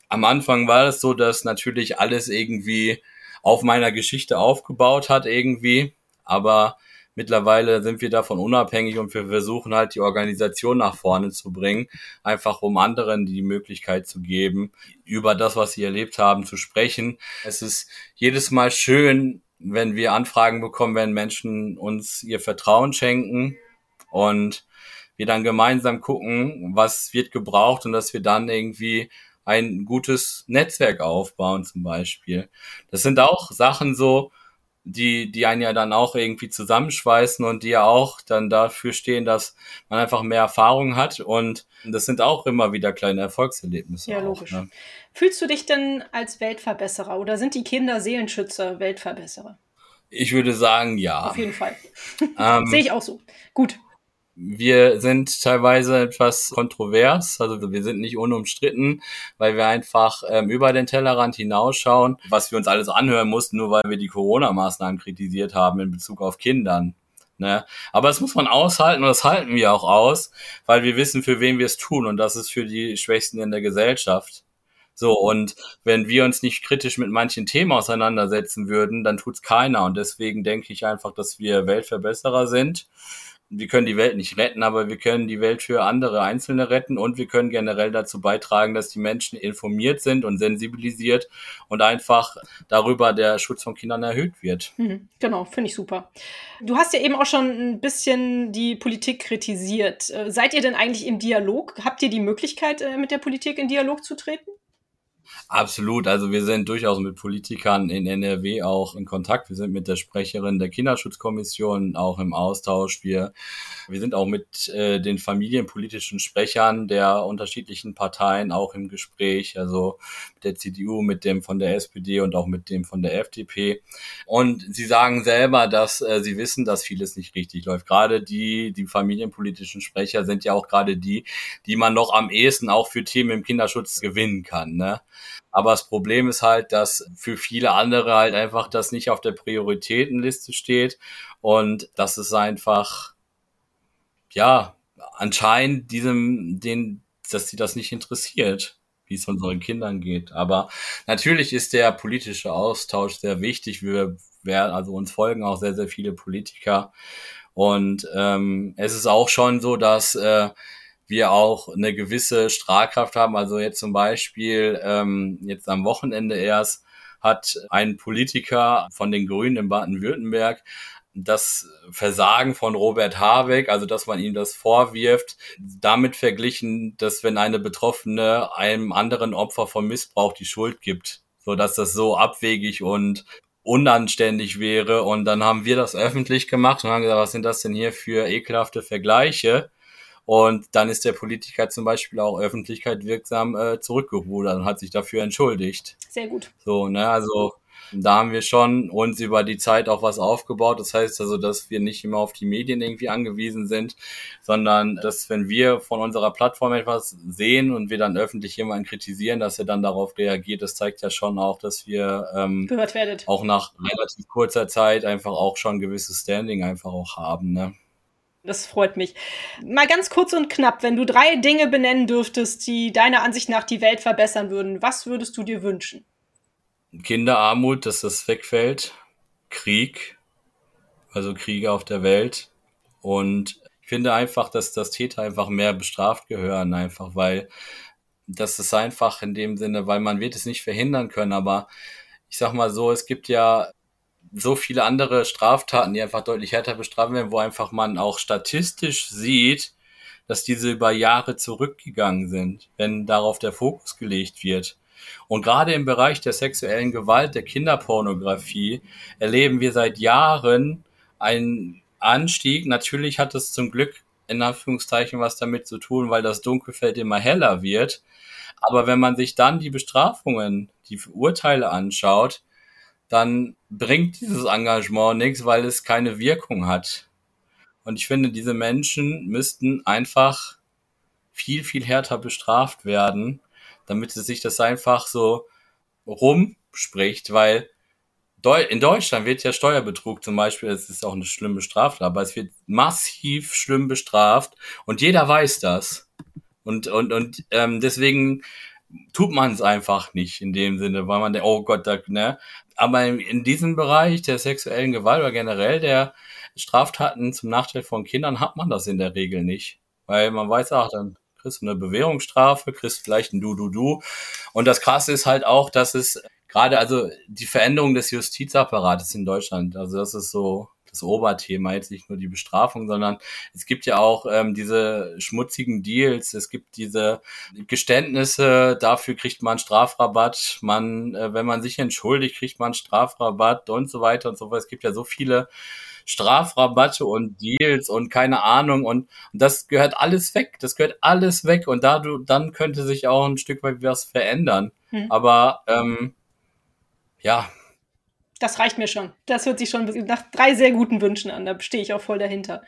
am Anfang war es so, dass natürlich alles irgendwie auf meiner Geschichte aufgebaut hat irgendwie. Aber mittlerweile sind wir davon unabhängig und wir versuchen halt die Organisation nach vorne zu bringen, einfach um anderen die Möglichkeit zu geben, über das, was sie erlebt haben, zu sprechen. Es ist jedes Mal schön, wenn wir Anfragen bekommen, wenn Menschen uns ihr Vertrauen schenken und wir dann gemeinsam gucken, was wird gebraucht und dass wir dann irgendwie ein gutes Netzwerk aufbauen zum Beispiel. Das sind auch Sachen so, die, die einen ja dann auch irgendwie zusammenschweißen und die ja auch dann dafür stehen, dass man einfach mehr Erfahrung hat und das sind auch immer wieder kleine Erfolgserlebnisse. Ja, logisch. Auch, ne? Fühlst du dich denn als Weltverbesserer oder sind die Kinder Seelenschützer Weltverbesserer? Ich würde sagen, ja. Auf jeden Fall. Ähm, Sehe ich auch so. Gut. Wir sind teilweise etwas kontrovers, also wir sind nicht unumstritten, weil wir einfach ähm, über den Tellerrand hinausschauen, was wir uns alles anhören mussten, nur weil wir die Corona-Maßnahmen kritisiert haben in Bezug auf Kindern. Ne? Aber das muss man aushalten und das halten wir auch aus, weil wir wissen, für wen wir es tun und das ist für die Schwächsten in der Gesellschaft. So, und wenn wir uns nicht kritisch mit manchen Themen auseinandersetzen würden, dann tut's keiner. Und deswegen denke ich einfach, dass wir Weltverbesserer sind wir können die Welt nicht retten, aber wir können die Welt für andere Einzelne retten und wir können generell dazu beitragen, dass die Menschen informiert sind und sensibilisiert und einfach darüber der Schutz von Kindern erhöht wird. Mhm, genau, finde ich super. Du hast ja eben auch schon ein bisschen die Politik kritisiert. Äh, seid ihr denn eigentlich im Dialog? Habt ihr die Möglichkeit, äh, mit der Politik in Dialog zu treten? Absolut. Also wir sind durchaus mit Politikern in NRW auch in Kontakt. Wir sind mit der Sprecherin der Kinderschutzkommission auch im Austausch. Wir, wir sind auch mit äh, den familienpolitischen Sprechern der unterschiedlichen Parteien auch im Gespräch. Also mit der CDU, mit dem von der SPD und auch mit dem von der FDP. Und sie sagen selber, dass äh, sie wissen, dass vieles nicht richtig läuft. Gerade die, die familienpolitischen Sprecher sind ja auch gerade die, die man noch am ehesten auch für Themen im Kinderschutz gewinnen kann. Ne? Aber das Problem ist halt, dass für viele andere halt einfach das nicht auf der Prioritätenliste steht und das ist einfach, ja, anscheinend diesem, den, dass sie das nicht interessiert, wie es unseren Kindern geht. Aber natürlich ist der politische Austausch sehr wichtig. Wir werden, also uns folgen auch sehr, sehr viele Politiker. Und ähm, es ist auch schon so, dass äh, wir auch eine gewisse Strahlkraft haben. Also jetzt zum Beispiel, ähm, jetzt am Wochenende erst, hat ein Politiker von den Grünen in Baden-Württemberg das Versagen von Robert Habeck, also dass man ihm das vorwirft, damit verglichen, dass wenn eine Betroffene einem anderen Opfer von Missbrauch die Schuld gibt, so dass das so abwegig und unanständig wäre. Und dann haben wir das öffentlich gemacht und haben gesagt, was sind das denn hier für ekelhafte Vergleiche? Und dann ist der Politiker zum Beispiel auch Öffentlichkeit wirksam äh, zurückgerudert und hat sich dafür entschuldigt. Sehr gut. So, ne, also da haben wir schon uns über die Zeit auch was aufgebaut. Das heißt also, dass wir nicht immer auf die Medien irgendwie angewiesen sind, sondern dass wenn wir von unserer Plattform etwas sehen und wir dann öffentlich jemanden kritisieren, dass er dann darauf reagiert, das zeigt ja schon auch, dass wir ähm. Auch nach relativ kurzer Zeit einfach auch schon gewisses Standing einfach auch haben. Ne? Das freut mich. Mal ganz kurz und knapp, wenn du drei Dinge benennen dürftest, die deiner Ansicht nach die Welt verbessern würden, was würdest du dir wünschen? Kinderarmut, dass das wegfällt. Krieg, also Kriege auf der Welt. Und ich finde einfach, dass das Täter einfach mehr bestraft gehören, einfach weil das ist einfach in dem Sinne, weil man wird es nicht verhindern können, aber ich sag mal so, es gibt ja so viele andere Straftaten, die einfach deutlich härter bestraft werden, wo einfach man auch statistisch sieht, dass diese über Jahre zurückgegangen sind, wenn darauf der Fokus gelegt wird. Und gerade im Bereich der sexuellen Gewalt, der Kinderpornografie, erleben wir seit Jahren einen Anstieg. Natürlich hat es zum Glück in Anführungszeichen was damit zu tun, weil das Dunkelfeld immer heller wird. Aber wenn man sich dann die Bestrafungen, die Urteile anschaut, dann bringt dieses Engagement nichts, weil es keine Wirkung hat. Und ich finde, diese Menschen müssten einfach viel, viel härter bestraft werden, damit es sich das einfach so rumspricht, weil in Deutschland wird ja Steuerbetrug zum Beispiel, es ist auch eine schlimme Straftat, aber es wird massiv schlimm bestraft und jeder weiß das. Und, und, und ähm, deswegen tut man es einfach nicht in dem Sinne, weil man denkt, oh Gott, da, ne? Aber in diesem Bereich der sexuellen Gewalt oder generell der Straftaten zum Nachteil von Kindern hat man das in der Regel nicht. Weil man weiß, ach, dann kriegst du eine Bewährungsstrafe, kriegst vielleicht ein Du-Du-Du. Und das Krasse ist halt auch, dass es gerade, also die Veränderung des Justizapparates in Deutschland, also das ist so das Oberthema, jetzt nicht nur die Bestrafung, sondern es gibt ja auch ähm, diese schmutzigen Deals, es gibt diese Geständnisse, dafür kriegt man Strafrabatt, man, äh, wenn man sich entschuldigt, kriegt man Strafrabatt und so weiter und so fort. Es gibt ja so viele Strafrabatte und Deals und keine Ahnung und, und das gehört alles weg, das gehört alles weg und da du, dann könnte sich auch ein Stück weit was verändern. Hm. Aber ähm, ja, das reicht mir schon. Das hört sich schon nach drei sehr guten Wünschen an. Da stehe ich auch voll dahinter.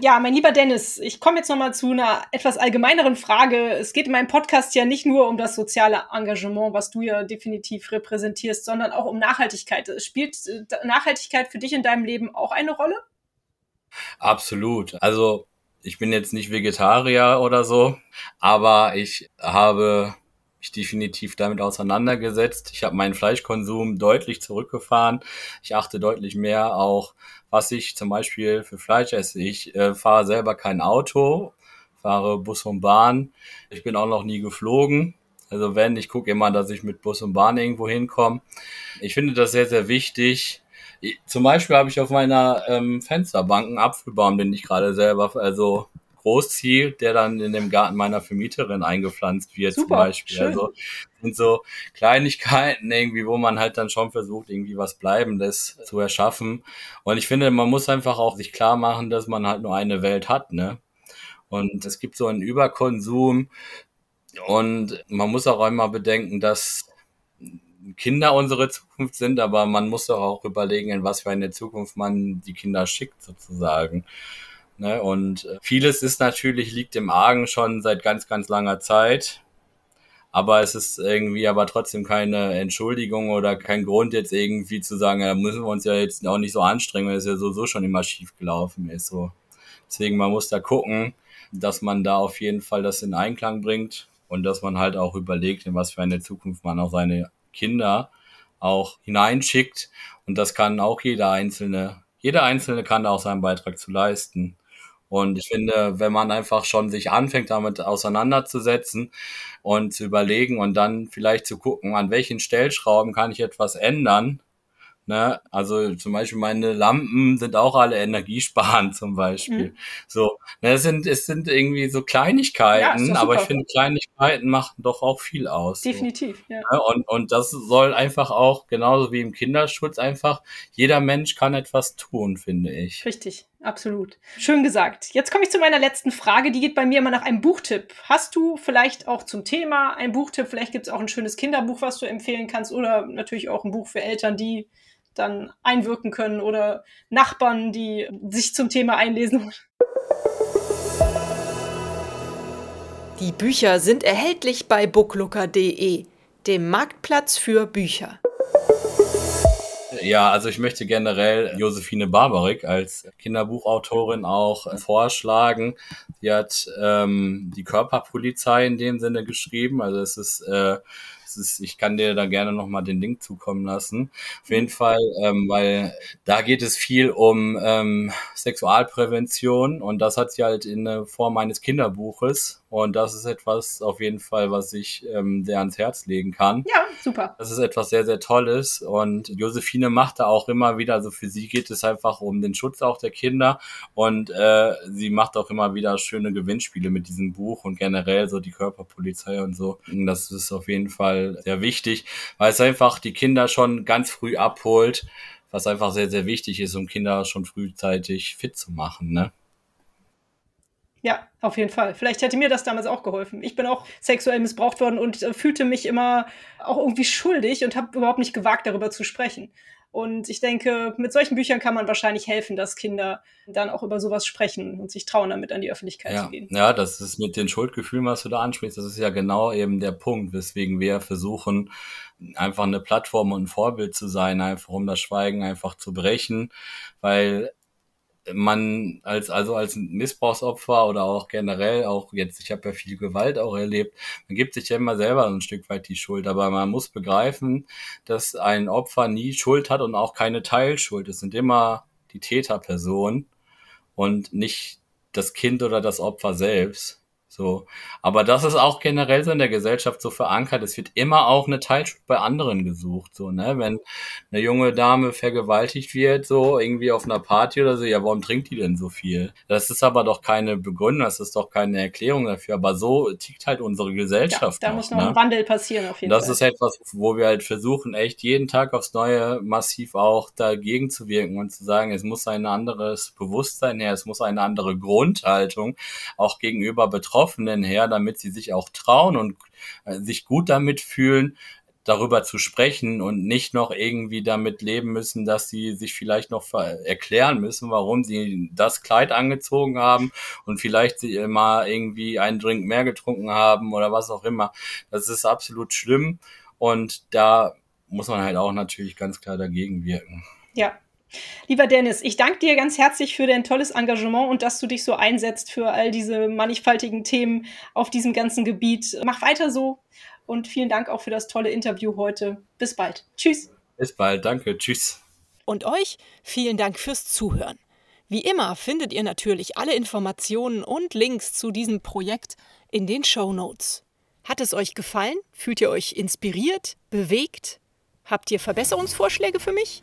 Ja, mein lieber Dennis, ich komme jetzt nochmal zu einer etwas allgemeineren Frage. Es geht in meinem Podcast ja nicht nur um das soziale Engagement, was du ja definitiv repräsentierst, sondern auch um Nachhaltigkeit. Spielt äh, Nachhaltigkeit für dich in deinem Leben auch eine Rolle? Absolut. Also ich bin jetzt nicht Vegetarier oder so, aber ich habe mich definitiv damit auseinandergesetzt. Ich habe meinen Fleischkonsum deutlich zurückgefahren. Ich achte deutlich mehr auch, was ich zum Beispiel für Fleisch esse. Ich äh, fahre selber kein Auto, fahre Bus und Bahn. Ich bin auch noch nie geflogen. Also wenn, ich gucke immer, dass ich mit Bus und Bahn irgendwo hinkomme. Ich finde das sehr, sehr wichtig. Zum Beispiel habe ich auf meiner ähm, Fensterbank einen Apfelbaum, den ich gerade selber also großziehe, der dann in dem Garten meiner Vermieterin eingepflanzt wird Super, zum Beispiel. Schön. Also sind so Kleinigkeiten irgendwie, wo man halt dann schon versucht, irgendwie was Bleibendes zu erschaffen. Und ich finde, man muss einfach auch sich klar machen, dass man halt nur eine Welt hat, ne? Und es gibt so einen Überkonsum. Und man muss auch einmal bedenken, dass Kinder unsere Zukunft sind, aber man muss doch auch überlegen, in was für eine Zukunft man die Kinder schickt, sozusagen. Ne? Und äh, vieles ist natürlich, liegt im Argen schon seit ganz, ganz langer Zeit. Aber es ist irgendwie aber trotzdem keine Entschuldigung oder kein Grund jetzt irgendwie zu sagen, da müssen wir uns ja jetzt auch nicht so anstrengen, weil es ja so, so schon immer schief gelaufen ist. So. Deswegen, man muss da gucken, dass man da auf jeden Fall das in Einklang bringt und dass man halt auch überlegt, in was für eine Zukunft man auch seine Kinder auch hineinschickt. Und das kann auch jeder Einzelne, jeder Einzelne kann da auch seinen Beitrag zu leisten. Und ich finde, wenn man einfach schon sich anfängt, damit auseinanderzusetzen und zu überlegen und dann vielleicht zu gucken, an welchen Stellschrauben kann ich etwas ändern, Ne? Also zum Beispiel meine Lampen sind auch alle energiesparend zum Beispiel. Mhm. So, ne, es sind es sind irgendwie so Kleinigkeiten, ja, aber ich finde Kleinigkeiten machen doch auch viel aus. Definitiv. So. Ja. Ne? Und und das soll einfach auch genauso wie im Kinderschutz einfach jeder Mensch kann etwas tun, finde ich. Richtig. Absolut. Schön gesagt. Jetzt komme ich zu meiner letzten Frage. Die geht bei mir immer nach einem Buchtipp. Hast du vielleicht auch zum Thema einen Buchtipp? Vielleicht gibt es auch ein schönes Kinderbuch, was du empfehlen kannst oder natürlich auch ein Buch für Eltern, die dann einwirken können oder Nachbarn, die sich zum Thema einlesen. Die Bücher sind erhältlich bei booklooker.de, dem Marktplatz für Bücher. Ja, also ich möchte generell Josephine Barbarik als Kinderbuchautorin auch vorschlagen. Sie hat ähm, die Körperpolizei in dem Sinne geschrieben. Also es ist äh, ist, ich kann dir da gerne nochmal den Link zukommen lassen. Auf jeden Fall, ähm, weil da geht es viel um ähm, Sexualprävention und das hat sie halt in der Form eines Kinderbuches und das ist etwas auf jeden Fall, was ich ähm, sehr ans Herz legen kann. Ja, super. Das ist etwas sehr, sehr Tolles. Und Josephine macht da auch immer wieder, also für sie geht es einfach um den Schutz auch der Kinder. Und äh, sie macht auch immer wieder schöne Gewinnspiele mit diesem Buch und generell so die Körperpolizei und so. Das ist auf jeden Fall sehr wichtig, weil es einfach die Kinder schon ganz früh abholt, was einfach sehr, sehr wichtig ist, um Kinder schon frühzeitig fit zu machen. Ne? Ja, auf jeden Fall. Vielleicht hätte mir das damals auch geholfen. Ich bin auch sexuell missbraucht worden und äh, fühlte mich immer auch irgendwie schuldig und habe überhaupt nicht gewagt, darüber zu sprechen. Und ich denke, mit solchen Büchern kann man wahrscheinlich helfen, dass Kinder dann auch über sowas sprechen und sich trauen, damit an die Öffentlichkeit ja. zu gehen. Ja, das ist mit den Schuldgefühlen, was du da ansprichst, das ist ja genau eben der Punkt, weswegen wir versuchen, einfach eine Plattform und ein Vorbild zu sein, einfach um das Schweigen einfach zu brechen, weil man als also als Missbrauchsopfer oder auch generell auch jetzt ich habe ja viel Gewalt auch erlebt man gibt sich ja immer selber ein Stück weit die Schuld aber man muss begreifen dass ein Opfer nie Schuld hat und auch keine Teilschuld. Es sind immer die Täterperson und nicht das Kind oder das Opfer selbst so. Aber das ist auch generell so in der Gesellschaft so verankert. Es wird immer auch eine Teilschuld bei anderen gesucht, so, ne? Wenn eine junge Dame vergewaltigt wird, so irgendwie auf einer Party oder so, ja, warum trinkt die denn so viel? Das ist aber doch keine Begründung, das ist doch keine Erklärung dafür. Aber so tickt halt unsere Gesellschaft. Ja, da noch, muss noch ne? ein Wandel passieren, auf jeden das Fall. Das ist etwas, wo wir halt versuchen, echt jeden Tag aufs Neue massiv auch dagegen zu wirken und zu sagen, es muss ein anderes Bewusstsein her, es muss eine andere Grundhaltung auch gegenüber Betroffenen Betroffenen her, damit sie sich auch trauen und äh, sich gut damit fühlen, darüber zu sprechen und nicht noch irgendwie damit leben müssen, dass sie sich vielleicht noch erklären müssen, warum sie das Kleid angezogen haben und vielleicht sie mal irgendwie einen Drink mehr getrunken haben oder was auch immer. Das ist absolut schlimm und da muss man halt auch natürlich ganz klar dagegen wirken. Ja, Lieber Dennis, ich danke dir ganz herzlich für dein tolles Engagement und dass du dich so einsetzt für all diese mannigfaltigen Themen auf diesem ganzen Gebiet. Mach weiter so und vielen Dank auch für das tolle Interview heute. Bis bald. Tschüss. Bis bald. Danke. Tschüss. Und euch vielen Dank fürs Zuhören. Wie immer findet ihr natürlich alle Informationen und Links zu diesem Projekt in den Show Notes. Hat es euch gefallen? Fühlt ihr euch inspiriert, bewegt? Habt ihr Verbesserungsvorschläge für mich?